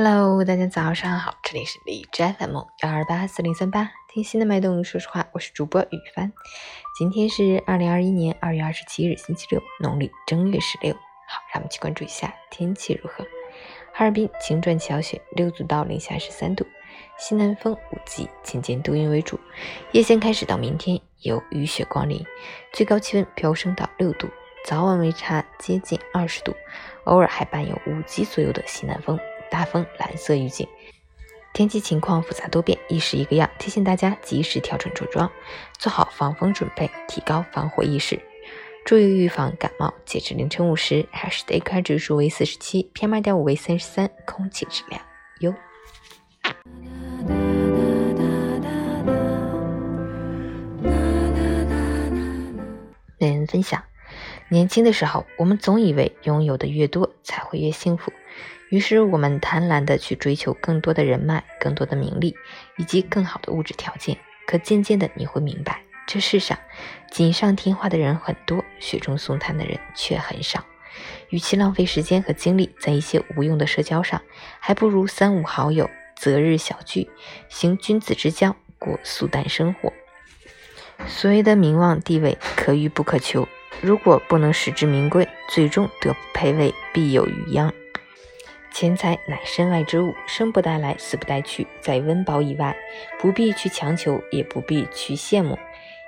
Hello，大家早上好，这里是荔枝 FM 幺二八四零三八，听心的脉动，说实话，我是主播雨帆。今天是二零二一年二月二十七日，星期六，农历正月十六。好，让我们去关注一下天气如何。哈尔滨晴转小雪，六度到零下十三度，西南风五级，渐渐多云为主。夜间开始到明天有雨雪光临，最高气温飙升到六度，早晚温差接近二十度，偶尔还伴有五级左右的西南风。大风，蓝色预警，天气情况复杂多变，一时一个样，提醒大家及时调整着装，做好防风准备，提高防火意识，注意预防感冒。截至凌晨五时，海市 AQI 指数为四十七，PM 二点五为三十三，空气质量优。每人分享：年轻的时候，我们总以为拥有的越多，才会越幸福。于是我们贪婪的去追求更多的人脉、更多的名利以及更好的物质条件。可渐渐的你会明白，这世上锦上添花的人很多，雪中送炭的人却很少。与其浪费时间和精力在一些无用的社交上，还不如三五好友择日小聚，行君子之交，过素淡生活。所谓的名望地位可遇不可求，如果不能实至名归，最终得不配位，必有余殃。钱财乃身外之物，生不带来，死不带去，在温饱以外，不必去强求，也不必去羡慕。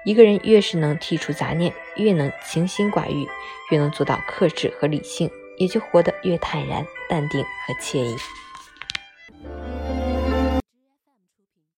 一个人越是能剔除杂念，越能清心寡欲，越能做到克制和理性，也就活得越坦然、淡定和惬意。